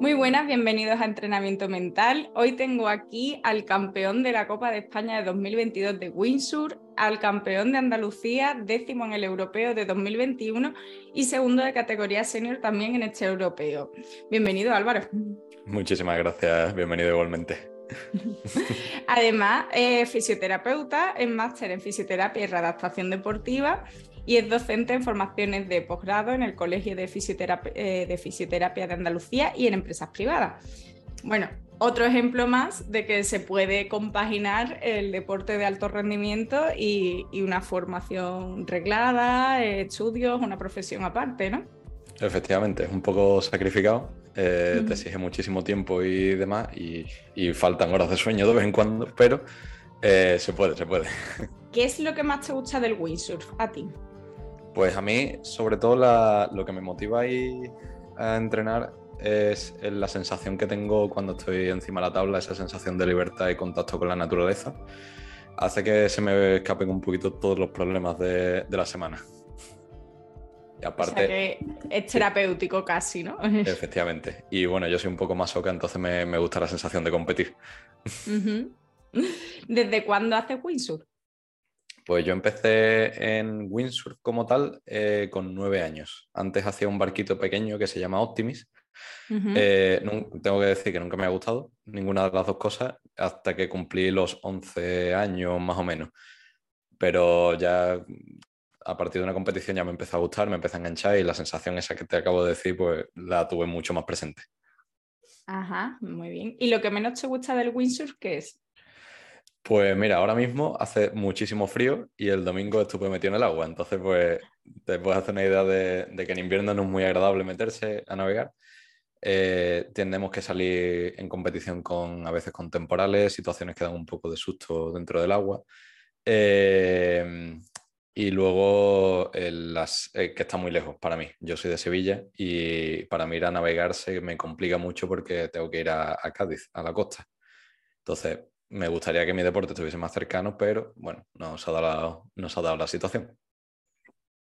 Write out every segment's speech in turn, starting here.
Muy buenas, bienvenidos a Entrenamiento Mental. Hoy tengo aquí al campeón de la Copa de España de 2022 de Windsor, al campeón de Andalucía, décimo en el europeo de 2021 y segundo de categoría senior también en este europeo. Bienvenido Álvaro. Muchísimas gracias, bienvenido igualmente. Además, es fisioterapeuta, es máster en fisioterapia y readaptación deportiva y es docente en formaciones de posgrado en el Colegio de Fisioterapia, eh, de Fisioterapia de Andalucía y en empresas privadas. Bueno, otro ejemplo más de que se puede compaginar el deporte de alto rendimiento y, una formación reglada, estudios, una profesión aparte, ¿no? Efectivamente, es un poco sacrificado, eh, te exige muchísimo tiempo y demás, y, faltan horas de sueño de vez en cuando, pero eh, se puede, se puede. ¿Qué es lo que más te gusta del windsurf a ti? Pues a mí, sobre todo, lo que me motiva a entrenar es la sensación que tengo cuando estoy encima de la tabla, esa sensación de libertad y contacto con la naturaleza. Hace que se me escapen un poquito todos los problemas de, la semana. Y aparte. que es terapéutico casi, ¿no? Efectivamente. Y bueno, yo soy un poco más soca, entonces me, gusta la sensación de competir. ¿Desde cuándo haces windsurf? Pues yo empecé en windsurf como tal eh, con nueve años. Antes hacía un barquito pequeño que se llama Optimis. Eh, tengo que decir que nunca me ha gustado ninguna de las dos cosas hasta que cumplí los 11 años más o menos. Pero ya a partir de una competición ya me empezó a gustar, me empezó a enganchar y la sensación esa que te acabo de decir, pues la tuve mucho más presente. Ajá, muy bien. ¿Y lo que menos te gusta del windsurf qué es? Pues mira, ahora mismo hace muchísimo frío y el domingo estuve metido en el agua, entonces pues te puedes hacer una idea de, que en invierno no es muy agradable meterse a navegar. Eh, tendemos que salir en competición con a veces con temporales, situaciones que dan un poco de susto dentro del agua. Eh, y luego las, eh, que está muy lejos para mí. Yo soy de Sevilla y para mí ir a navegar se me complica mucho porque tengo que ir a Cádiz, a la costa. Entonces, me gustaría que mi deporte estuviese más cercano, pero bueno, nos ha dado la, ha dado la situación.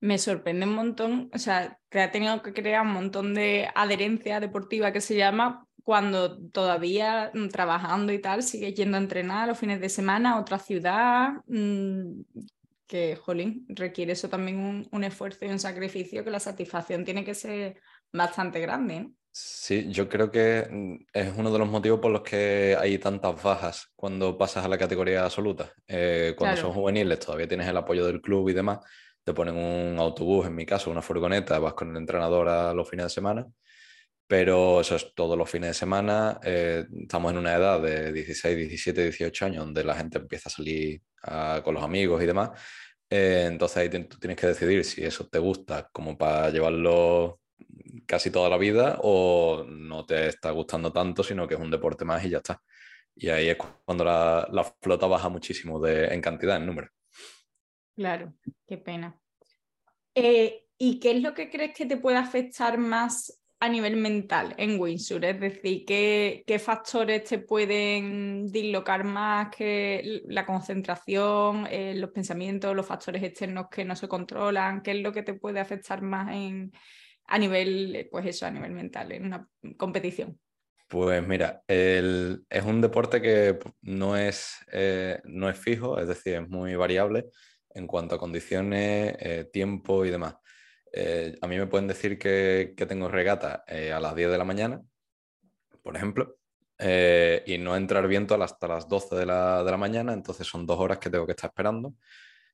Me sorprende un montón, o sea, que ha tenido que crear un montón de adherencia deportiva que se llama cuando todavía mm, trabajando y tal, sigue yendo a entrenar los fines de semana a otra ciudad, mm, que, jolín, requiere eso también un, un, esfuerzo y un sacrificio que la satisfacción tiene que ser bastante grande. ¿no? Sí, yo creo que mm, es uno de los motivos por los que hay tantas bajas cuando pasas a la categoría absoluta. Eh, cuando son juveniles todavía tienes el apoyo del club y demás, te ponen un autobús, en mi caso, una furgoneta, vas con el entrenador a los fines de semana, pero eso es todos los fines de semana. Eh, estamos en una edad de 16, 17, 18 años donde la gente empieza a salir con los amigos y demás. Eh, entonces ahí tú tienes que decidir si eso te gusta como para llevarlo casi toda la vida o no te está gustando tanto, sino que es un deporte más y ya está. Y ahí es cuando la, flota baja muchísimo de, en cantidad, en número. Claro, qué pena. Eh, ¿Y qué es lo que crees que te puede afectar más a nivel mental en Windsor? Es decir, ¿qué, qué factores te pueden dislocar más que la concentración, eh, los pensamientos, los factores externos que no se controlan? ¿Qué es lo que te puede afectar más en, a nivel, pues eso, a nivel mental, en una competición? Pues mira, es un deporte que no es, eh, no es fijo, es decir, es muy variable en cuanto a condiciones, eh, tiempo y demás. Eh, a mí me pueden decir que, tengo regata a las 10 de la mañana, por ejemplo, y no entrar viento hasta las 12 de la, de la mañana, entonces son dos horas que tengo que estar esperando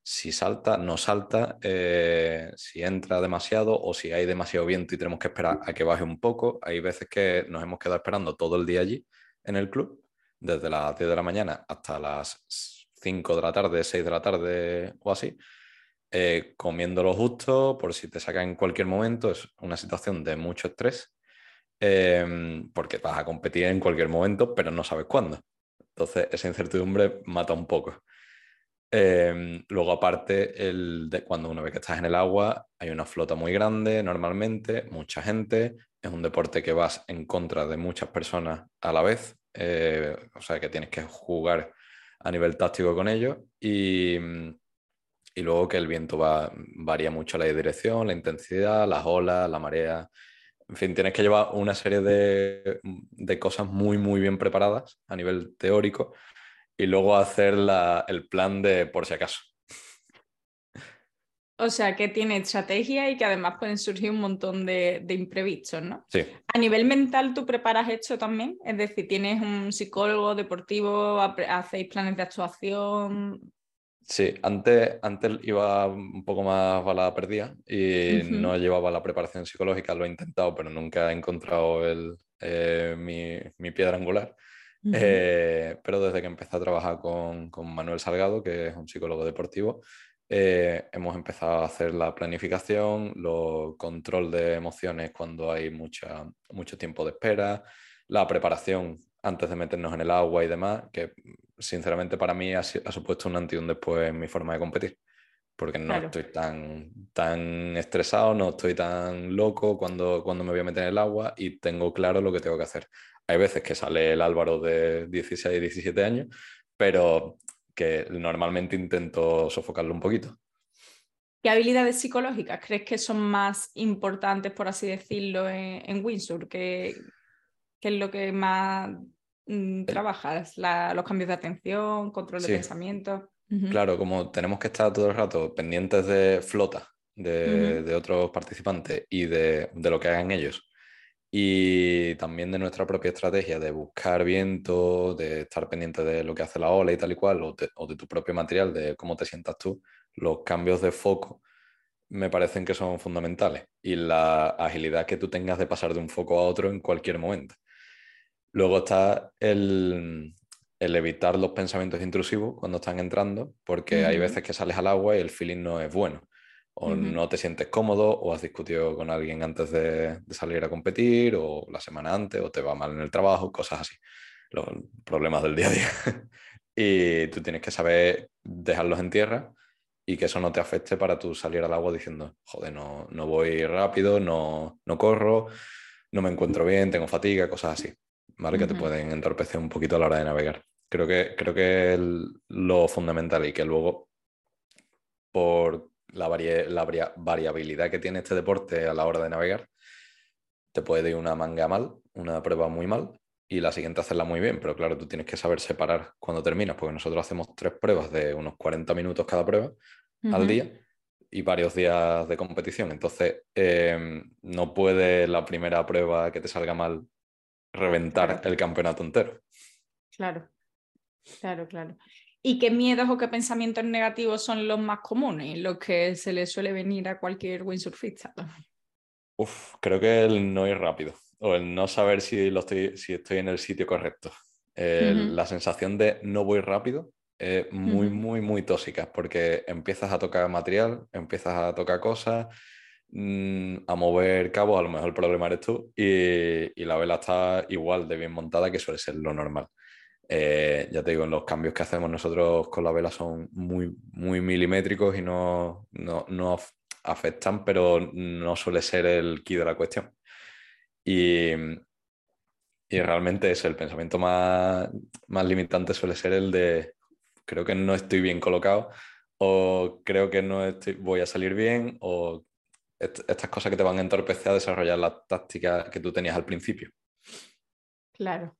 si salta, no salta, eh, si entra demasiado o si hay demasiado viento y tenemos que esperar a que baje un poco. Hay veces que nos hemos quedado esperando todo el día allí en el club, desde las 10 de la mañana hasta las 5 de la tarde, 6 de la tarde o así, eh, comiendo lo justo por si te saca en cualquier momento. Es una situación de mucho estrés em, porque vas a competir en cualquier momento, pero no sabes cuándo. Entonces, esa incertidumbre mata un poco. Em, luego, aparte, el de cuando una vez que estás en el agua, hay una flota muy grande normalmente, mucha gente. Es un deporte que vas en contra de muchas personas a la vez. Eh, o sea que tienes que jugar a nivel táctico con ellos. Y, y luego que el viento va, varía mucho la dirección, la intensidad, las olas, la marea. en fin, tienes que llevar una serie de, de, cosas muy, muy bien preparadas a nivel teórico y luego hacer la, el plan de por si acaso. O sea, que tiene estrategia y que además pueden surgir un montón de, de, imprevistos, ¿no? Sí. A nivel mental, ¿tú preparas esto también? Es decir, ¿tienes un psicólogo deportivo? ¿Hacéis planes de actuación? Sí, antes, antes iba un poco más balada perdida y no llevaba la preparación psicológica, lo he intentado, pero nunca he encontrado el, eh, mi, mi, piedra angular. Eh, pero desde que empecé a trabajar con, con Manuel Salgado, que es un psicólogo deportivo, eh, hemos empezado a hacer la planificación, los control de emociones cuando hay mucha, mucho tiempo de espera, la preparación antes de meternos en el agua y demás, que sinceramente para mí ha, supuesto un antes y un después en mi forma de competir, porque no estoy tan, tan estresado, no estoy tan loco cuando, cuando me voy a meter en el agua y tengo claro lo que tengo que hacer. Hay veces que sale el Álvaro de 16 y 17 años, pero que normalmente intento sofocarlo un poquito. ¿Qué habilidades psicológicas crees que son más importantes, por así decirlo, en, en Windsor? ¿Qué, es lo que más mm, trabajas? ¿Los cambios de atención, control de pensamiento? Claro, como tenemos que estar todo el rato pendientes de flota de, de otros participantes y de, de, lo que hagan ellos y también de nuestra propia estrategia de buscar viento, de estar pendiente de lo que hace la ola y tal y cual, o de, tu propio material, de cómo te sientas tú, los cambios de foco me parecen que son fundamentales y la agilidad que tú tengas de pasar de un foco a otro en cualquier momento. Luego está el, evitar los pensamientos intrusivos cuando están entrando, porque hay veces que sales al agua y el feeling no es bueno o no te sientes cómodo, o has discutido con alguien antes de, salir a competir, o la semana antes, o te va mal en el trabajo, cosas así. Los problemas del día a día. y tú tienes que saber dejarlos en tierra y que eso no te afecte para tú salir al agua diciendo, joder, no, no voy rápido, no, no corro, no me encuentro bien, tengo fatiga, cosas así, ¿vale? Que te pueden entorpecer un poquito a la hora de navegar. Creo que, creo que es lo fundamental y que luego, por la, variabilidad que tiene este deporte a la hora de navegar, te puede ir una manga mal, una prueba muy mal y la siguiente hacerla muy bien, pero claro, tú tienes que saber separar cuando terminas, porque nosotros hacemos tres pruebas de unos 40 minutos cada prueba al día y varios días de competición. Entonces, em, no puede la primera prueba que te salga mal reventar el campeonato entero. Claro, claro, claro. ¿Y qué miedos o qué pensamientos negativos son los más comunes, los que se le suele venir a cualquier windsurfista? Uf, creo que el no ir rápido o el no saber si, lo estoy, si estoy en el sitio correcto. La sensación de no voy rápido es muy, muy, muy tóxica porque empiezas a tocar material, empiezas a tocar cosas, mm, a mover cabos, a lo mejor el problema eres tú y, y la vela está igual de bien montada que suele ser lo normal. Eh, ya te digo, los cambios que hacemos nosotros con la vela son muy, muy milimétricos y no, no, afectan, pero no suele ser el key de la cuestión. Y, y realmente es el pensamiento más, más limitante suele ser el de creo que no estoy bien colocado o creo que no estoy, voy a salir bien o estas cosas que te van a entorpecer a desarrollar la táctica que tú tenías al principio. Claro.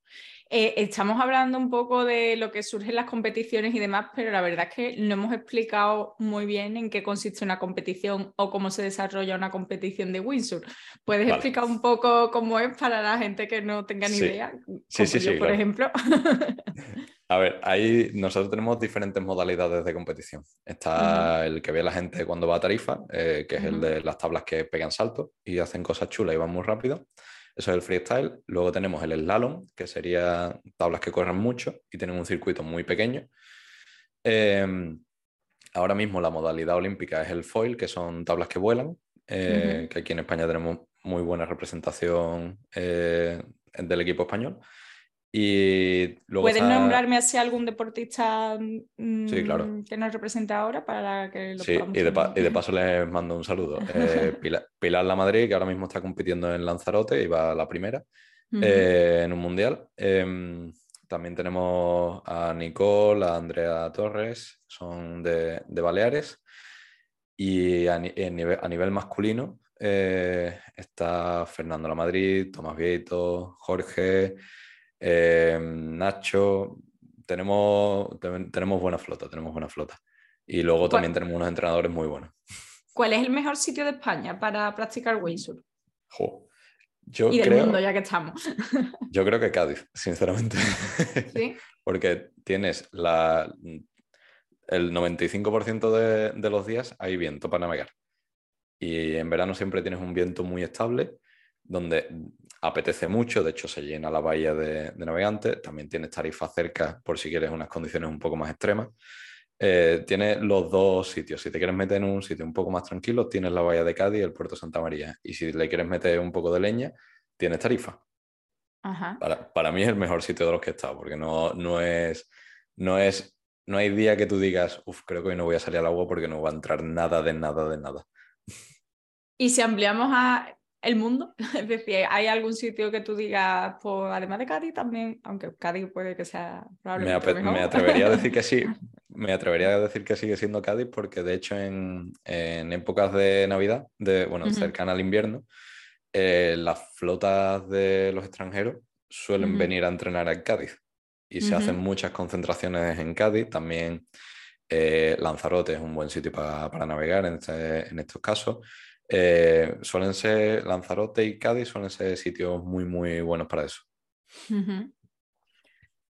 Eh, estamos hablando un poco de lo que surge en las competiciones y demás, pero la verdad es que no hemos explicado muy bien en qué consiste una competición o cómo se desarrolla una competición de Windsor. ¿Puedes explicar un poco cómo es para la gente que no tenga ni idea? Sí, sí, sí. Por ejemplo. A ver, ahí nosotros tenemos diferentes modalidades de competición. Está el que ve la gente cuando va a tarifa, eh, que es el de las tablas que pegan saltos y hacen cosas chulas y van muy rápido. Eso es el freestyle. Luego tenemos el slalom, que sería tablas que corren mucho y tienen un circuito muy pequeño. Em, ahora mismo la modalidad olímpica es el foil, que son tablas que vuelan, eh, que aquí en España tenemos muy buena representación eh, del equipo español. Y ¿Puedes nombrarme así algún deportista mm, que nos representa ahora para que lo Sí, y de, paso les mando un saludo. Eh, Pilar, La Madrid, que ahora mismo está compitiendo en Lanzarote y va a la primera eh, en un mundial. Em, también tenemos a Nicole, a Andrea Torres, son de, Baleares. Y a, nivel, masculino, eh, está Fernando La Madrid, Tomás Vieito, Jorge, eh, Nacho. Tenemos, tenemos buena flota, tenemos buena flota. Y luego también tenemos unos entrenadores muy buenos. ¿Cuál es el mejor sitio de España para practicar windsurf? Yo y del mundo, ya que estamos. yo creo que Cádiz, sinceramente. ¿Sí? Porque tienes la, el 95% de, de, los días hay viento para navegar. Y en verano siempre tienes un viento muy estable, donde apetece mucho, de hecho se llena la bahía de, de navegantes, también tienes tarifa cerca por si quieres unas condiciones un poco más extremas. Eh, tienes los dos sitios. Si te quieres meter en un sitio un poco más tranquilo, tienes la bahía de Cádiz y el puerto Santa María. Y si le quieres meter un poco de leña, tienes tarifa. Para, para, mí es el mejor sitio de los que he estado, porque no, no es, no es, no hay día que tú digas, uff, creo que hoy no voy a salir al agua porque no va a entrar nada de nada de nada. Y si ampliamos a el mundo, es decir, ¿hay algún sitio que tú digas, pues además de Cádiz también, aunque Cádiz puede que sea probablemente me, me atrevería a decir que sí, me atrevería a decir que sigue siendo Cádiz porque de hecho en, en épocas de Navidad, de, bueno, cercana al invierno, eh, las flotas de los extranjeros suelen venir a entrenar a Cádiz y se hacen muchas concentraciones en Cádiz. También eh, Lanzarote es un buen sitio para, para navegar en, este, en, estos casos. Eh, suelen ser Lanzarote y Cádiz suelen ser sitios muy, muy buenos para eso.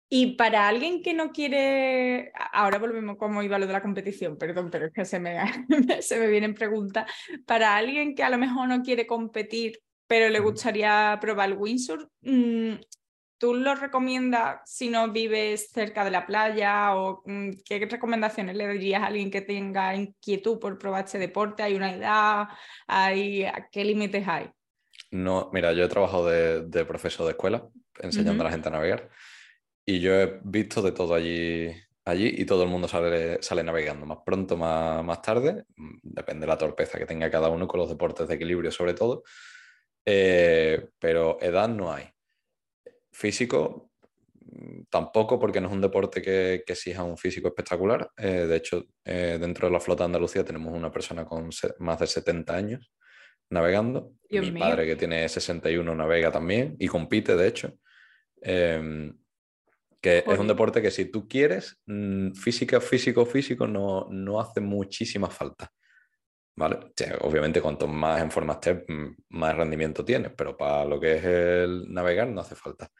Y para alguien que no quiere, ahora volvemos como iba lo de la competición, perdón, pero es que se me, se me vienen preguntas. Para alguien que a lo mejor no quiere competir, pero le gustaría probar el windsurf, mm, ¿tú lo recomiendas si no vives cerca de la playa? ¿O mm, qué recomendaciones le dirías a alguien que tenga inquietud por probar este deporte? ¿Hay una edad? ¿Hay, ¿Qué límites hay? No, mira, yo he trabajado de, profesor de escuela enseñando a la gente a navegar y yo he visto de todo allí, allí y todo el mundo sale, sale navegando, más pronto, más, más tarde, mm, depende de la torpeza que tenga cada uno con los deportes de equilibrio sobre todo, eh, pero edad no hay. Físico mm, tampoco porque no es un deporte que, que exija un físico espectacular. Eh, de hecho, eh, dentro de la flota de Andalucía tenemos una persona con más de 70 años navegando. Mi padre que tiene 61 navega también y compite, de hecho. Em, que es un deporte que si tú quieres, mm, física, físico, físico, no, no hace muchísima falta. ¿Vale? obviamente, cuanto más en forma estés, más rendimiento tienes, pero para lo que es el navegar no hace falta.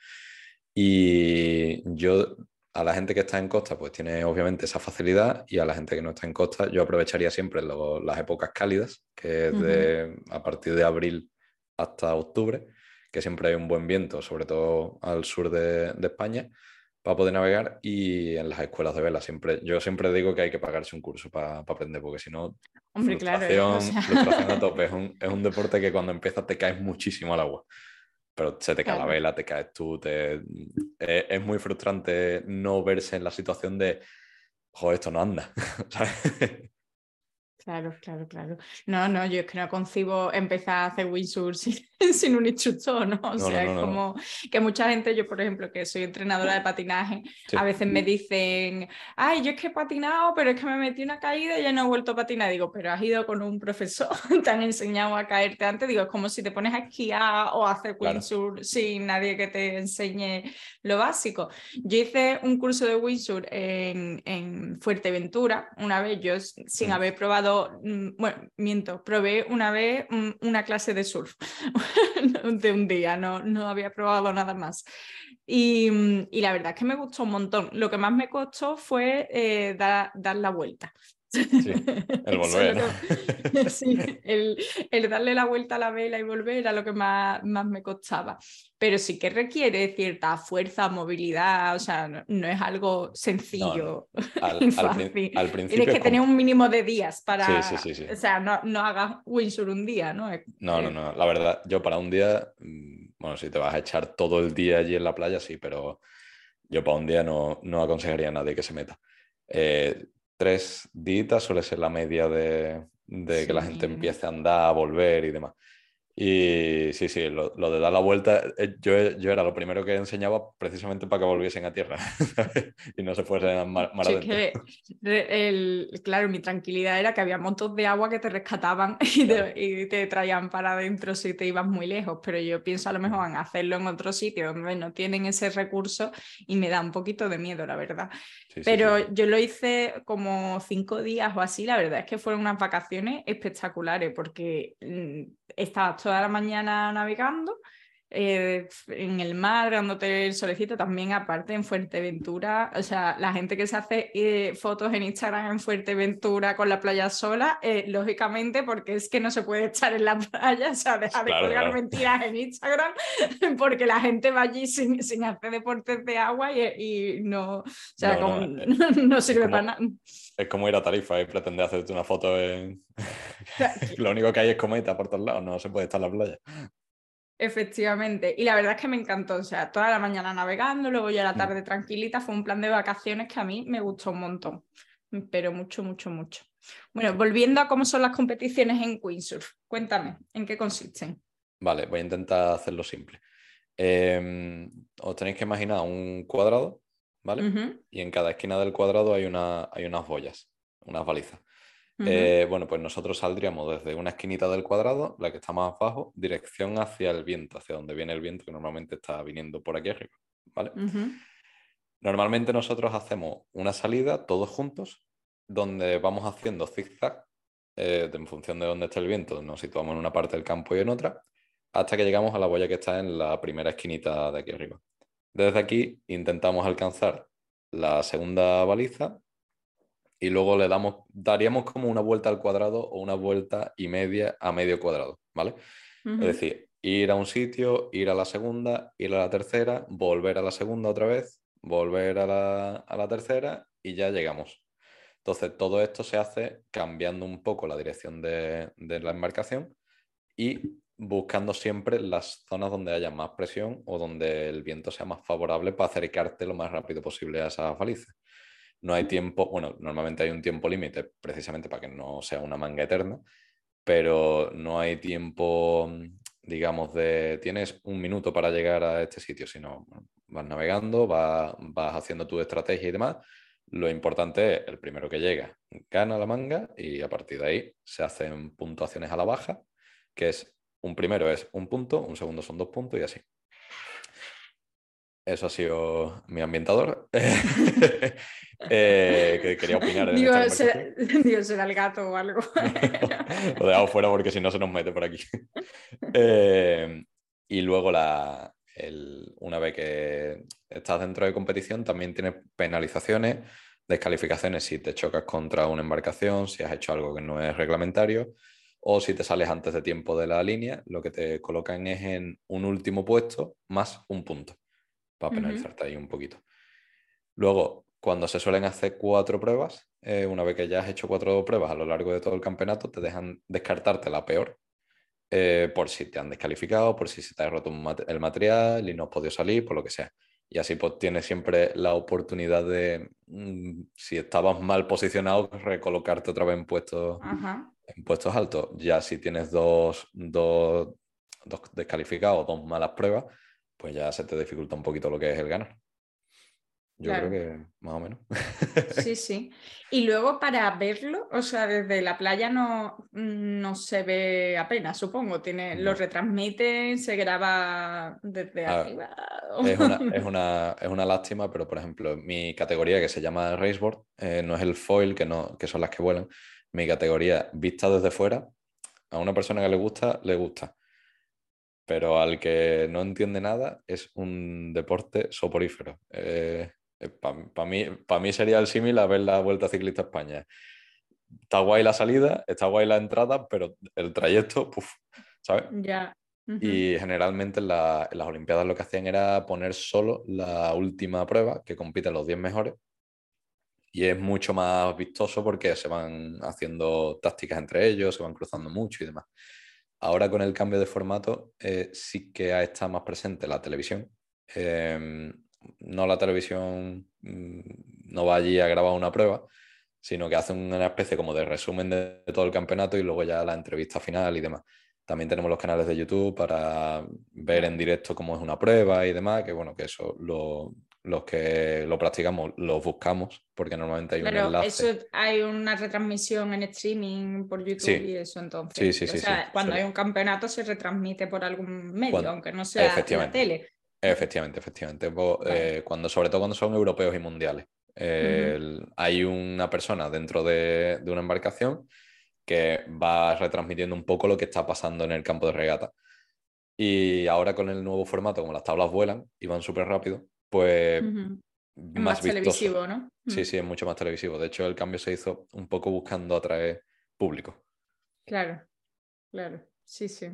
Y yo, a la gente que está en costa, pues tiene obviamente esa facilidad, y a la gente que no está en costa, yo aprovecharía siempre las épocas cálidas, que es de, a partir de abril hasta octubre, que siempre hay un buen viento, sobre todo al sur de, de España para poder navegar y en las escuelas de vela siempre yo siempre digo que hay que pagarse un curso para aprender porque si no Hombre, claro, ¿eh? a tope. Es un, es un, deporte que cuando empiezas te caes muchísimo al agua pero se te cae la vela te caes tú te... es, muy frustrante no verse en la situación de joder esto no anda Claro, claro, claro. No, no, yo es que no concibo empezar a hacer windsurf sin, un instructor, ¿no? O sea, es como que mucha gente, yo por ejemplo, que soy entrenadora de patinaje, a veces me dicen, ay, yo es que he patinado, pero es que me metí una caída y ya no he vuelto a patinar. Digo, pero has ido con un profesor, te han enseñado a caerte antes. Digo, es como si te pones a esquiar o a hacer windsurf sin nadie que te enseñe lo básico. Yo hice un curso de windsurf en, en Fuerteventura una vez, yo sin mm. haber probado Mm, bueno, miento, probé una vez una clase de surf de un día, no, no había probado nada más. Y, mm, y, la verdad es que me gustó un montón. Lo que más me costó fue eh, dar la vuelta. Sí, el volver. sí, el, el, darle la vuelta a la vela y volver era lo que más, más me costaba. Pero sí que requiere cierta fuerza, movilidad, o sea, no, es algo sencillo. Al, principio. Tienes que tener un mínimo de días para. Sí, sí, sí, o sea, no, no hagas windsurf un día, ¿no? No, no, no. La verdad, yo para un día, mm, bueno, si te vas a echar todo el día allí en la playa, sí, pero yo para un día no, no aconsejaría a nadie que se meta. Eh, tres días suele ser la media de, que la gente empiece a andar, a volver y demás. Y sí, sí, lo, de dar la vuelta, eh, yo, yo, era lo primero que enseñaba precisamente para que volviesen a tierra y no se fuesen mar, mar que el, Claro, mi tranquilidad era que había montos de agua que te rescataban y, te, traían para adentro si te ibas muy lejos, pero yo pienso a lo mejor en hacerlo en otro sitio donde no tienen ese recurso y me da un poquito de miedo, la verdad. pero yo lo hice como cinco días o así, la verdad es que fueron unas vacaciones espectaculares porque mm, estaba toda la mañana navegando eh, en el mar, dándote el solecito, también aparte en Fuerteventura, o sea, la gente que se hace eh, fotos en Instagram en Fuerteventura con la playa sola, eh, lógicamente porque es que no se puede estar en la playa, o sea, deja de colgar mentiras en Instagram, porque la gente va allí sin, sin hacer deportes de agua y, no, o sea, no, sirve para nada. Es como ir a Tarifa y pretender hacerte una foto en... Lo único que hay es cometa por todos lados, no se puede estar en la playa. Efectivamente, y la verdad es que me encantó, o sea, toda la mañana navegando, luego ya la mm. tarde tranquilita, fue un plan de vacaciones que a mí me gustó un montón, pero mucho, mucho, mucho. Bueno, volviendo a cómo son las competiciones en Windsurf, cuéntame, ¿en qué consisten? Vale, voy a intentar hacerlo simple. Em, os tenéis que imaginar un cuadrado, ¿vale? Y en cada esquina del cuadrado hay, una, hay unas boyas, unas balizas. Eh, bueno, pues nosotros saldríamos desde una esquinita del cuadrado, la que está más abajo, dirección hacia el viento, hacia donde viene el viento, que normalmente está viniendo por aquí arriba. ¿vale? Normalmente nosotros hacemos una salida todos juntos, donde vamos haciendo zigzag eh, en función de dónde está el viento, nos situamos en una parte del campo y en otra, hasta que llegamos a la boya que está en la primera esquinita de aquí arriba. Desde aquí intentamos alcanzar la segunda baliza y luego le damos, daríamos como una vuelta al cuadrado o una vuelta y media a medio cuadrado, ¿vale? Es decir, ir a un sitio, ir a la segunda, ir a la tercera, volver a la segunda otra vez, volver a la, tercera y ya llegamos. Entonces, todo esto se hace cambiando un poco la dirección de, de la embarcación y buscando siempre las zonas donde haya más presión o donde el viento sea más favorable para acercarte lo más rápido posible a esa baliza no hay tiempo, bueno, normalmente hay un tiempo límite precisamente para que no sea una manga eterna, pero no hay tiempo, digamos, de tienes un minuto para llegar a este sitio, sino vas navegando, vas, vas haciendo tu estrategia y demás. Lo importante es el primero que llega, gana la manga y a partir de ahí se hacen puntuaciones a la baja, que es un primero es un punto, un segundo son dos puntos y así. Eso ha sido mi ambientador. Eh, que quería opinar. Dios Dios, será, el gato o algo. Lo dejamos fuera porque si no se nos mete por aquí. Eh, y luego, la, una vez que estás dentro de competición, también tienes penalizaciones, descalificaciones si te chocas contra una embarcación, si has hecho algo que no es reglamentario o si te sales antes de tiempo de la línea, lo que te colocan es en un último puesto más un punto para penalizarte ahí un poquito. Luego, cuando se suelen hacer cuatro pruebas, eh, una vez que ya has hecho cuatro pruebas a lo largo de todo el campeonato, te dejan descartarte la peor eh, por si te han descalificado, por si se te ha roto el material y no has podido salir, por lo que sea. Y así pues tienes siempre la oportunidad de, mm, si estabas mal posicionado, recolocarte otra vez en puestos, en puestos altos. Ya si tienes dos, dos, dos descalificados, dos malas pruebas, pues ya se te dificulta un poquito lo que es el ganar. Yo creo que más o menos. Sí, sí. Y luego para verlo, o sea, desde la playa no, no se ve apenas, supongo. Tiene, Lo retransmiten, se graba desde arriba. Es una, es, una, es una, lástima, pero por ejemplo, mi categoría que se llama Raceboard, eh, no es el foil, que, no, que son las que vuelan. Mi categoría, vista desde fuera, a una persona que le gusta, le gusta pero al que no entiende nada es un deporte soporífero. Eh, eh, Para mí, mí sería el símil a ver la Vuelta Ciclista a España. Está guay la salida, está guay la entrada, pero el trayecto, puff, ¿sabes? Ya. Y generalmente en, las Olimpiadas lo que hacían era poner solo la última prueba, que compiten los 10 mejores, y es mucho más vistoso porque se van haciendo tácticas entre ellos, se van cruzando mucho y demás. Ahora con el cambio de formato eh, sí que está más presente la televisión. Em, no la televisión mm, no va allí a grabar una prueba, sino que hace una especie como de resumen de, todo el campeonato y luego ya la entrevista final y demás. También tenemos los canales de YouTube para ver en directo cómo es una prueba y demás, que bueno, que eso lo, los que lo practicamos los buscamos, porque normalmente hay un enlace. Eso hay una retransmisión en streaming por YouTube y eso entonces. Sí, sí, o sea, cuando hay un campeonato se retransmite por algún medio, aunque no sea la tele. Efectivamente, efectivamente. Eh, cuando, sobre todo cuando son europeos y mundiales. Hay una persona dentro de, de, una embarcación que va retransmitiendo un poco lo que está pasando en el campo de regata. Y ahora con el nuevo formato, como las tablas vuelan y van súper rápido, pues más, televisivo, ¿no? Sí, sí, es mucho más televisivo. De hecho, el cambio se hizo un poco buscando atraer público. Claro, claro, sí, sí.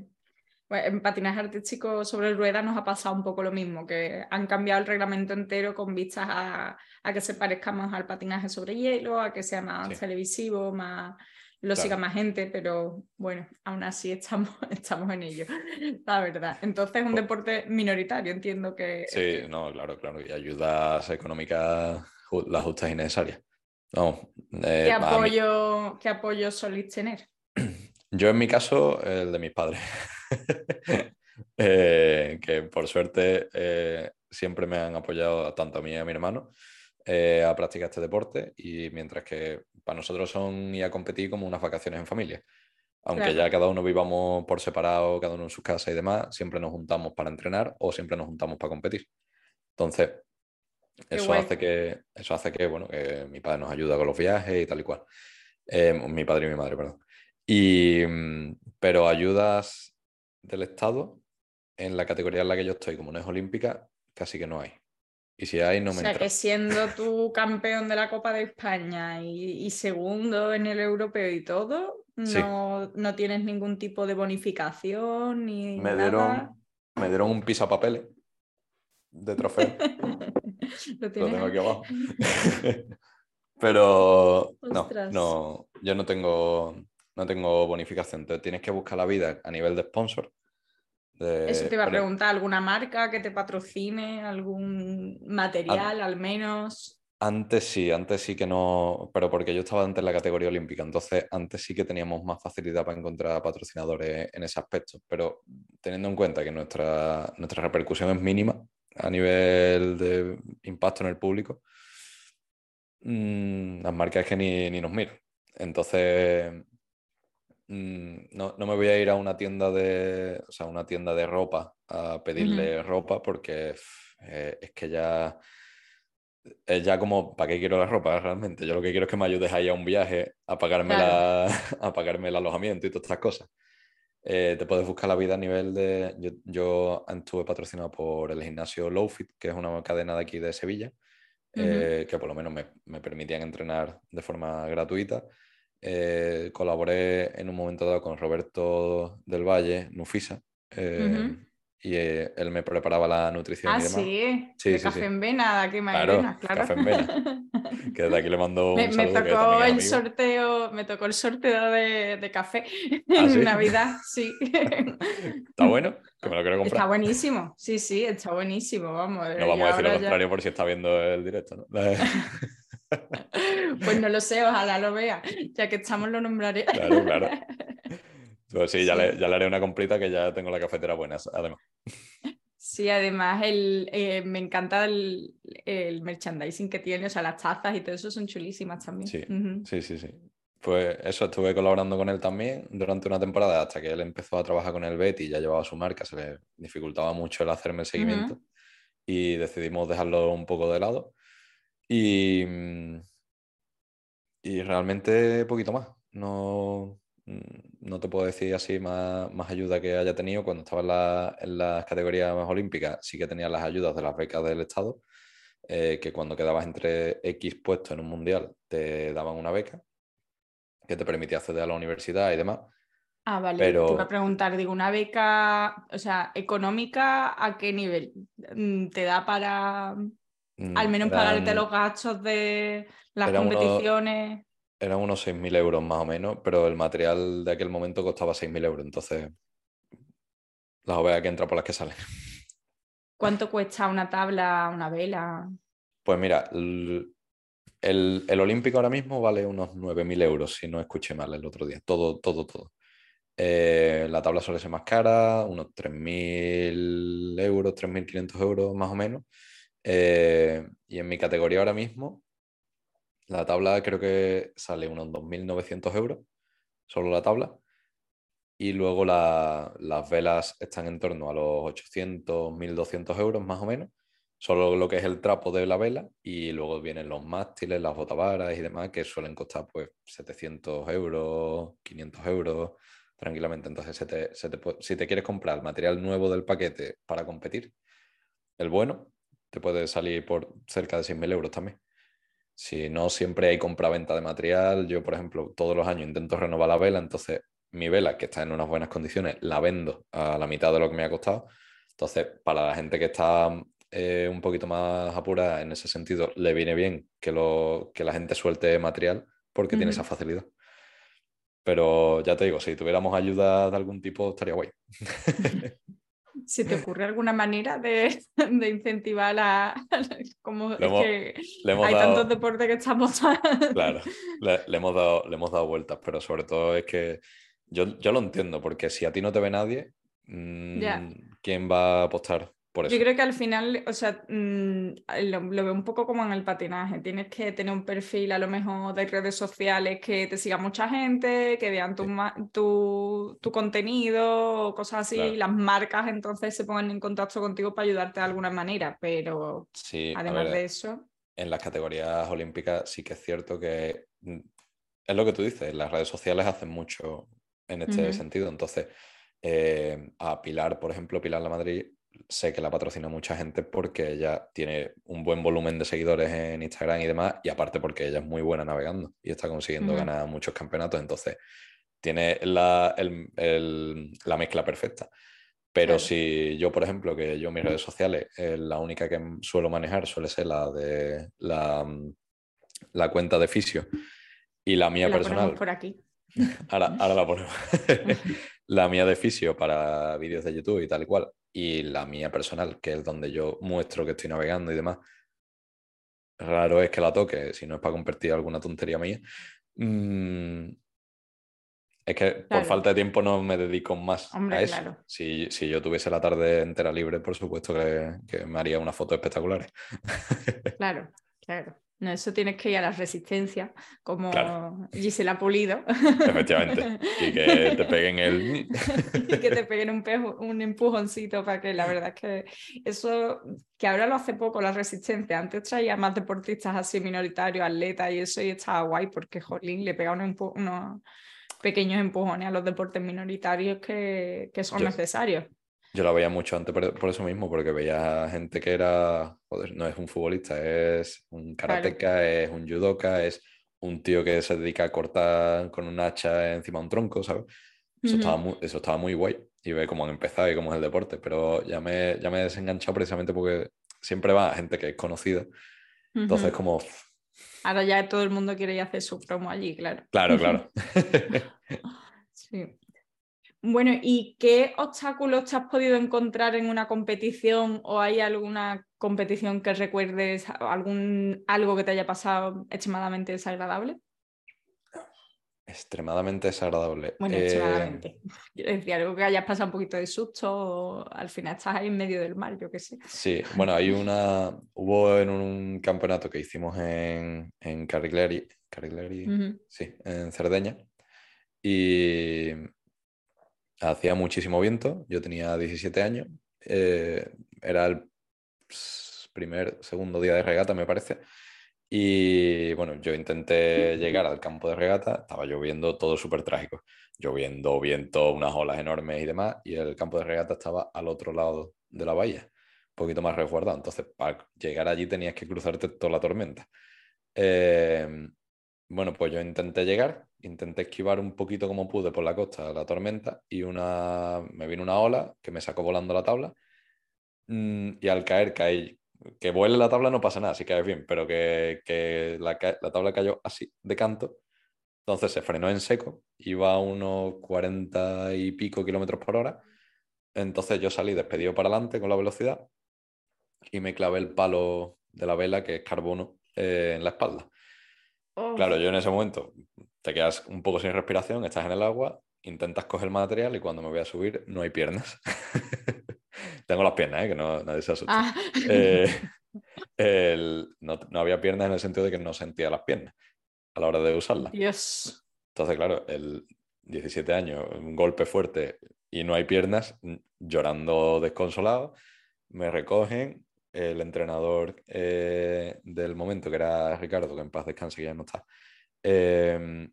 en patinaje artístico sobre rueda nos ha pasado un poco lo mismo, que han cambiado el reglamento entero con vistas a, que se parezca más al patinaje sobre hielo, a que sea más televisivo, más lo siga más gente, pero bueno, aún así estamos, estamos en ello, la verdad. Entonces es un deporte minoritario, entiendo que... Sí, no, claro, claro, y ayudas económicas las justas y necesarias. Eh, ¿Qué, apoyo, ¿Qué apoyo solís tener? Yo en mi caso, el de mis padres, eh, que por suerte eh, siempre me han apoyado tanto a mí y a mi hermano. Eh, a practicar este deporte y mientras que para nosotros son ir a competir como unas vacaciones en familia. Aunque ya cada uno vivamos por separado, cada uno en su casa y demás, siempre nos juntamos para entrenar o siempre nos juntamos para competir. Entonces, eso hace que, eso hace que, bueno, que mi padre nos ayuda con los viajes y tal y cual. Eh, mi padre y mi madre, perdón. Y, mm, pero ayudas del Estado en la categoría en la que yo estoy, como no es olímpica, casi que no hay. Y si hay, no me O sea, que siendo tú campeón de la Copa de España y, segundo en el europeo y todo, no, no, tienes ningún tipo de bonificación ni me Dieron, me dieron un pisapapeles de trofeo. ¿Lo, tengo aquí abajo. Pero no, no, yo no tengo, no tengo bonificación. Entonces tienes que buscar la vida a nivel de sponsor eso te iba a preguntar, ¿alguna marca que te patrocine? ¿Algún material al menos? Antes sí, antes sí que no, pero porque yo estaba antes en la categoría olímpica, entonces antes sí que teníamos más facilidad para encontrar patrocinadores en ese aspecto, pero teniendo en cuenta que nuestra, nuestra repercusión es mínima a nivel de impacto en el público, mm, las marcas es que ni, ni nos miran. Entonces, no, no, me voy a ir a una tienda de, o sea, una tienda de ropa a pedirle ropa porque eh, es que ya es ya como, ¿para qué quiero la ropa realmente? Yo lo que quiero es que me ayudes ahí a un viaje, a pagarme, la, a pagarme el alojamiento y todas estas cosas. Eh, te puedes buscar la vida a nivel de... Yo, yo estuve patrocinado por el gimnasio Lowfit, que es una cadena de aquí de Sevilla, eh, que por lo menos me, me permitían entrenar de forma gratuita. Eh, colaboré en un momento dado con Roberto del Valle, Nufisa, eh, y eh, él me preparaba la nutrición ah, y demás. Sí, sí, de café en vena, de aquí claro, claro. Café en vena. que desde aquí le mando un me, me tocó el sorteo, me tocó el sorteo de, de café ¿Ah, en Navidad, sí. está bueno, que me lo quiero comprar. Está buenísimo, sí, sí, está buenísimo, vamos. No vamos a decir lo contrario por si está viendo el directo, ¿no? pues no lo sé, ojalá lo vea. Ya que estamos, lo nombraré. Claro, claro. Pues sí, ya, Le, ya, Le, haré una completa que ya tengo la cafetera buena, además. Sí, además el, eh, me encanta el, el, merchandising que tiene, o sea, las tazas y todo eso son chulísimas también. Sí, sí, sí, sí. Pues eso, estuve colaborando con él también durante una temporada hasta que él empezó a trabajar con el Betty y ya llevaba su marca, se le dificultaba mucho el hacerme el seguimiento y decidimos dejarlo un poco de lado y, mm, y realmente poquito más. No, mm, no te puedo decir así más, más ayuda que haya tenido. Cuando estaba en, la, en las categorías más olímpicas, sí que tenía las ayudas de las becas del Estado, eh, que cuando quedabas entre X puestos en un mundial te daban una beca que te permitía acceder a la universidad y demás. Ah, vale. Pero... Te iba a preguntar, digo, una beca, o sea, económica, ¿a qué nivel? Mm, ¿Te da para al mm, menos pagarte los gastos de las competiciones. eran unos 6.000 euros más o menos, pero el material de aquel momento costaba 6.000 euros, entonces las ovejas que entran por las que salen. ¿Cuánto cuesta una tabla, una vela? Pues mira, el, el, olímpico ahora mismo vale unos 9.000 euros, si no escuché mal el otro día, todo, todo, todo. Eh, la tabla suele ser más cara, unos 3.000 euros, 3.500 euros más o menos. Eh, y en mi categoría ahora mismo, la tabla creo que sale unos 2.900 euros, solo la tabla. Y luego las velas están en torno a los 800, 1.200 euros más o menos. Solo lo que es el trapo de la vela y luego vienen los mástiles, las botavaras y demás que suelen costar pues 700 euros, 500 euros tranquilamente. Entonces, si te quieres comprar material nuevo del paquete para competir, el bueno, te puede salir por cerca de 6.000 euros también. Si no, siempre hay compra-venta de material. Yo, por ejemplo, todos los años intento renovar la vela, entonces mi vela, que está en unas buenas condiciones, la vendo a la mitad de lo que me ha costado. Entonces, para la gente que está eh, un poquito más apurada en ese sentido, le viene bien que, lo, que la gente suelte material porque tiene esa facilidad. Pero ya te digo, si tuviéramos ayuda de algún tipo, estaría guay. ¿Se te ocurre alguna manera de, incentivar a... Como es que hay tantos deportes que estamos... claro, le, hemos dado, le hemos dado vueltas, pero sobre todo es que yo, yo lo entiendo, porque si a ti no te ve nadie, mm, ¿quién va a apostar yo creo que al final, o sea, mm, lo, veo un poco como en el patinaje. Tienes que tener un perfil a lo mejor de redes sociales que te siga mucha gente, que vean tu, tu, contenido, cosas así. Las marcas entonces se pongan en contacto contigo para ayudarte de alguna manera. Pero además de eso. En las categorías olímpicas sí que es cierto que mm, es lo que tú dices, las redes sociales hacen mucho en este sentido. Entonces, eh, a Pilar, por ejemplo, Pilar La Madrid sé que la patrocina mucha gente porque ella tiene un buen volumen de seguidores en Instagram y demás, y aparte porque ella es muy buena navegando y está consiguiendo ganar muchos campeonatos, entonces tiene la, la mezcla perfecta. Pero si yo, por ejemplo, que yo mis redes sociales, eh, la única que suelo manejar suele ser la de la, la cuenta de fisio y la mía personal. Por aquí. Ahora, ahora la ponemos. la mía de fisio para vídeos de YouTube y tal y cual y la mía personal, que es donde yo muestro que estoy navegando y demás. Raro es que la toque, si no es para compartir alguna tontería mía. Mm, es que por falta de tiempo no me dedico más a eso. Si, yo tuviese la tarde entera libre, por supuesto que, que me haría unas fotos espectaculares. Claro, claro. No, eso tienes que ir a la resistencia, como Gisela Pulido. Efectivamente. Y que te peguen el. y que te peguen un, un empujoncito para que la verdad es que eso, que ahora lo hace poco la resistencia. Antes traía más deportistas así minoritarios, atletas y eso, y estaba guay porque Jolín le pega unos, pequeños empujones a los deportes minoritarios que, son necesarios. Yo la veía mucho antes por, eso mismo, porque veía gente que era, joder, no es un futbolista, es un karateca, es un judoka, es un tío que se dedica a cortar con un hacha encima de un tronco, ¿sabes? Eso, estaba, muy, eso estaba muy guay y ve cómo han empezado y cómo es el deporte, pero ya me, ya me he desenganchado precisamente porque siempre va gente que es conocida. Entonces, como. Ahora ya todo el mundo quiere ir a hacer su promo allí, claro. Claro, claro. sí. Bueno, ¿y qué obstáculos te has podido encontrar en una competición o hay alguna competición que recuerdes, algún, algo que te haya pasado extremadamente desagradable? Extremadamente desagradable. Bueno, extremadamente. Es decir, algo que hayas pasado un poquito de susto o al final estás ahí en medio del mar, yo qué sé. Sí, bueno, hay una. Hubo en un campeonato que hicimos en, en Carigleri, sí, en Cerdeña. Y hacía muchísimo viento, yo tenía 17 años, eh, era el primer, segundo día de regata, me parece. Y bueno, yo intenté llegar al campo de regata, estaba lloviendo todo súper trágico, lloviendo, viento, unas olas enormes y demás, y el campo de regata estaba al otro lado de la bahía, un poquito más resguardado. Entonces, para llegar allí tenías que cruzarte toda la tormenta. Eh, bueno, pues yo intenté llegar, intenté esquivar un poquito como pude por la costa la tormenta y una, me vino una ola que me sacó volando la tabla mm, y al caer caí. Que vuele la tabla no pasa nada, si caes bien, pero que, la, tabla cayó así de canto. Entonces se frenó en seco, iba a unos 40 y pico kilómetros por hora. Entonces yo salí despedido para adelante con la velocidad y me clavé el palo de la vela, que es carbono, eh, en la espalda. Claro, yo en ese momento te quedas un poco sin respiración, estás en el agua intentas coger el material y cuando me voy a subir no hay piernas. Tengo las piernas, ¿eh? que no, nadie se asusta. Ah. Eh, no, había piernas en el sentido de que no sentía las piernas a la hora de usarlas. Dios. Entonces, claro, el 17 años, un golpe fuerte y no hay piernas, llorando desconsolado, me recogen. El entrenador eh, del momento, que era Ricardo, que en paz descanse, que ya no está, eh,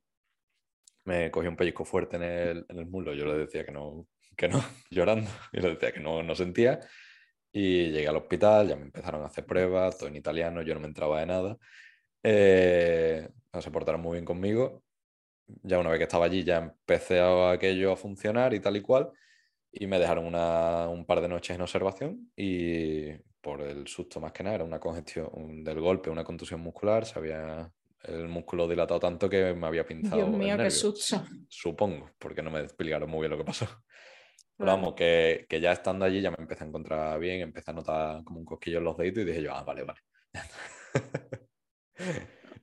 me cogió un pellizco fuerte en el, en el muslo. Yo le decía que no, que no, llorando, y le decía que no, no sentía. Y llegué al hospital, ya me empezaron a hacer pruebas, todo en italiano, yo no me entraba de nada. Eh, se portaron muy bien conmigo. Ya una vez que estaba allí, ya empecé a aquello a funcionar y tal y cual. Y me dejaron una, un par de noches en observación y por el susto más que nada, era una congestión del golpe, una contusión muscular, se había el músculo dilatado tanto que me había pintado. Dios mío, qué susto. Supongo, porque no me explicaron muy bien lo que pasó. vamos, que, que, ya estando allí ya me empecé a encontrar bien, empecé a notar como un cosquillo en los deditos y dije yo, ah, vale, vale.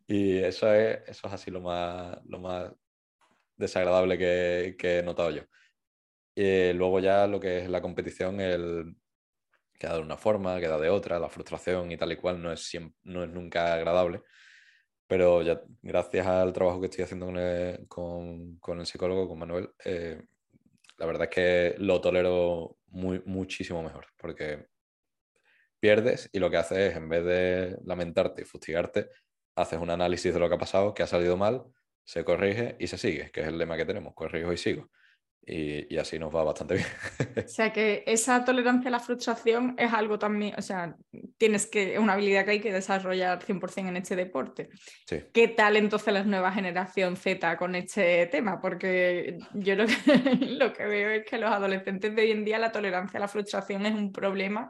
y eso es, eso es así lo más, lo más desagradable que, que he notado yo. Y luego ya lo que es la competición, el queda de una forma, queda de otra, la frustración y tal y cual no es, no es nunca agradable pero ya gracias al trabajo que estoy haciendo con el, con, el psicólogo, con Manuel, eh, la verdad es que lo tolero muy, muchísimo mejor, porque pierdes y lo que haces es, en vez de lamentarte y fustigarte, haces un análisis de lo que ha pasado, que ha salido mal, se corrige y se sigue, que es el lema que tenemos, corrijo y sigo y, así nos va bastante bien. o sea que esa tolerancia a la frustración es algo también, o sea, tienes que, una habilidad que hay que desarrollar 100% en este deporte. Sí. ¿Qué tal entonces la nueva generación Z con este tema? Porque yo lo que, lo que veo es que los adolescentes de hoy en día la tolerancia a la frustración es un problema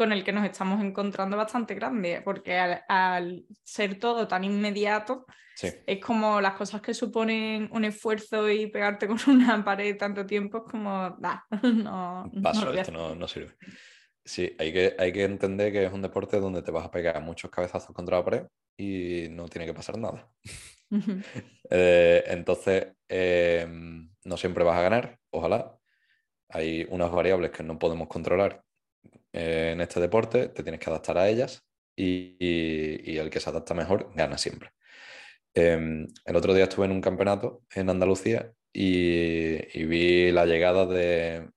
con el que nos estamos encontrando bastante grande, porque al, ser todo tan inmediato, es como las cosas que suponen un esfuerzo y pegarte con una pared tanto tiempo, es como, no, Paso, esto no, no, sirve. Sí, hay que, hay que entender que es un deporte donde te vas a pegar muchos cabezazos contra la pared y no tiene que pasar nada. Eh, entonces, em, no siempre vas a ganar, ojalá. Hay unas variables que no podemos controlar eh, en este deporte, te tienes que adaptar a ellas y, el que se adapta mejor gana siempre. Em, el otro día estuve en un campeonato en Andalucía y, vi la llegada de,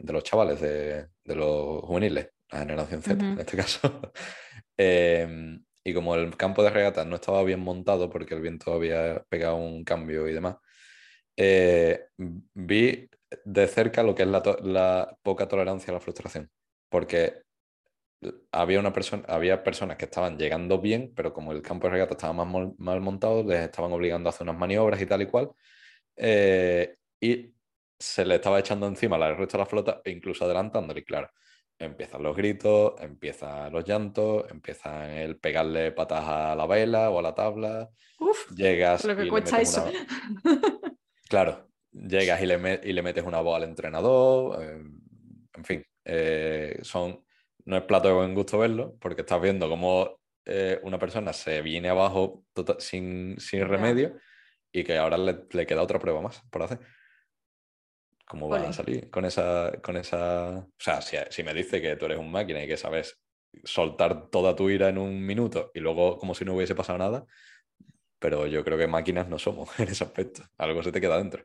los chavales, de, los juveniles, la generación Z en este caso. Em, y como el campo de regatas no estaba bien montado porque el viento había pegado un cambio y demás, eh, vi de cerca lo que es la, poca tolerancia a la frustración porque había, una persona, había personas que estaban llegando bien, pero como el campo de regata estaba más mal montado, les estaban obligando a hacer unas maniobras y tal y cual. Eh, y se le estaba echando encima al resto de la flota e incluso adelantándole. Y claro, empiezan los gritos, empiezan los llantos, empiezan el pegarle patas a la vela o a la tabla. Uf, llegas. Lo que cuesta eso. Claro, llegas y le, y le, metes una voz al entrenador. Eh, en fin, eh, son, no es plato de buen gusto verlo, porque estás viendo cómo eh, una persona se viene abajo tota-, sin, sin remedio y que ahora le, le, queda otra prueba más por hacer. ¿Cómo va a salir con esa, con esa... O sea, si, si, me dice que tú eres un máquina y que sabes soltar toda tu ira en un minuto y luego como si no hubiese pasado nada, pero yo creo que máquinas no somos en ese aspecto. Algo se te queda dentro.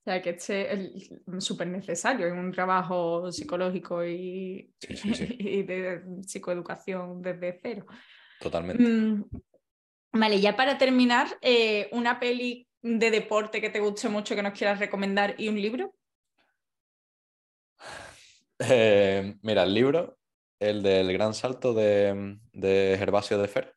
O sea, que es súper necesario en un trabajo psicológico y, y, de psicoeducación desde cero. Totalmente. Mm, vale, ya para terminar, eh, una peli de deporte que te guste mucho que nos quieras recomendar y un libro. Eh, mira, el libro, el del gran salto de, de Gervasio de Fer,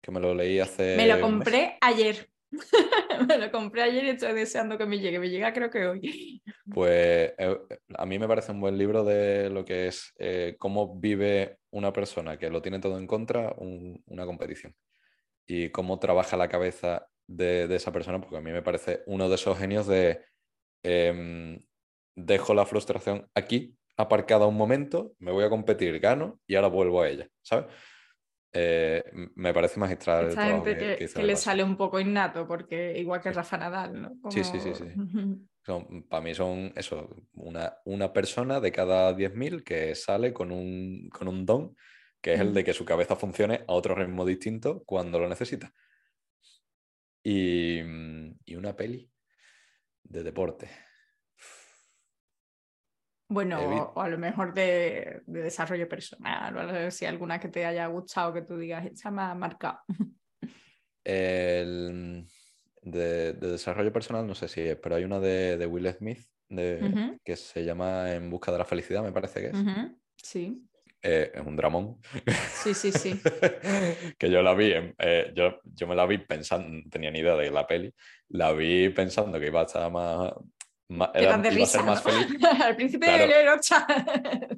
que me lo leí hace. Me lo compré ayer. me lo compré ayer y estoy deseando que me llegue. Me llega creo que hoy. Pues eh, a mí me parece un buen libro de lo que es eh, cómo vive una persona que lo tiene todo en contra una competición. Y cómo trabaja la cabeza de, esa persona, porque a mí me parece uno de esos genios de em, dejo la frustración aquí, aparcada un momento, me voy a competir, gano y ahora vuelvo a ella, ¿sabes? Eh, me parece magistral. Esta gente que, le sale un poco innato, porque igual que Rafa Nadal, ¿no? Sí, sí, sí, sí. para mí son eso, una, una persona de cada 10.000 que sale con un, con un don, que es el de que su cabeza funcione a otro ritmo distinto cuando lo necesita. Y, y una peli de deporte. Bueno, o, a lo mejor de, de desarrollo personal, o a ver si alguna que te haya gustado, que tú digas, esta me ha marcado. El, de, desarrollo personal, no sé si es, pero hay una de, Will Smith de, que se llama En busca de la felicidad, me parece que es. Sí. Eh, es un dramón. Sí, sí, sí. que yo la vi, eh, yo, yo, me la vi pensando, no tenía ni idea de la peli, la vi pensando que iba a estar más... era, de iba a ser más feliz. Al principio claro,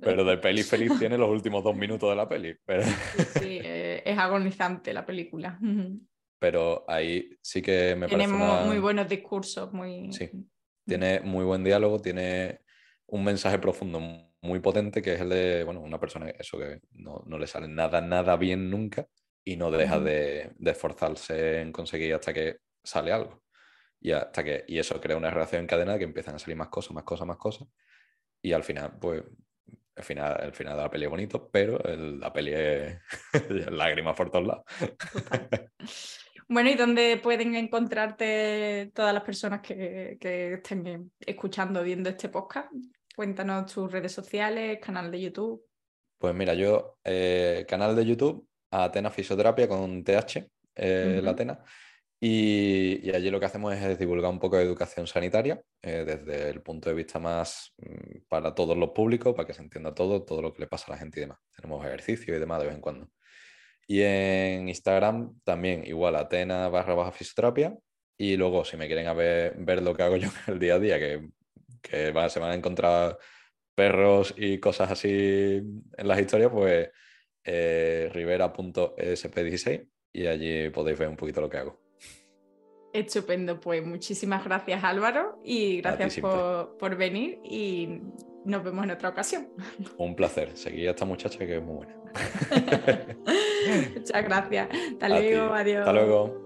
Pero de peli feliz tiene los últimos dos minutos de la peli. Pero... sí, eh, es agonizante la película. Pero ahí sí que me tiene parece muy, buenos discursos, muy... Sí, tiene muy buen diálogo, tiene un mensaje profundo muy potente que es el de, bueno, una persona eso que no, le sale nada, nada bien nunca y no deja de, esforzarse en conseguir hasta que sale algo. Y, hasta que, y eso crea una relación en cadena que empiezan a salir más cosas, más cosas, más cosas. Y al final, pues, al final, el final de la peli es bonito, pero la peli es lágrimas por todos lados. Bueno, ¿y dónde pueden encontrarte todas las personas que, estén escuchando, viendo este podcast? Cuéntanos tus redes sociales, canal de YouTube. Pues mira, yo, eh, canal de YouTube, Atena Fisioterapia con TH, eh, la Atena. Y, allí lo que hacemos es divulgar un poco de educación sanitaria eh, desde el punto de vista más mm, para todos los públicos, para que se entienda todo, todo lo que le pasa a la gente y demás. Tenemos ejercicio y demás de vez en cuando. Y en Instagram también, igual, Atena barra baja fisioterapia. Y luego, si me quieren ver, ver lo que hago yo el día a día, que, que se van a encontrar perros y cosas así en las historias, pues eh, rivera.esp16 y allí podéis ver un poquito lo que hago. Estupendo, pues muchísimas gracias Álvaro y gracias por, por, venir y nos vemos en otra ocasión. Un placer, seguir a esta muchacha que es muy buena. Muchas gracias. Hasta luego, adiós. Hasta luego.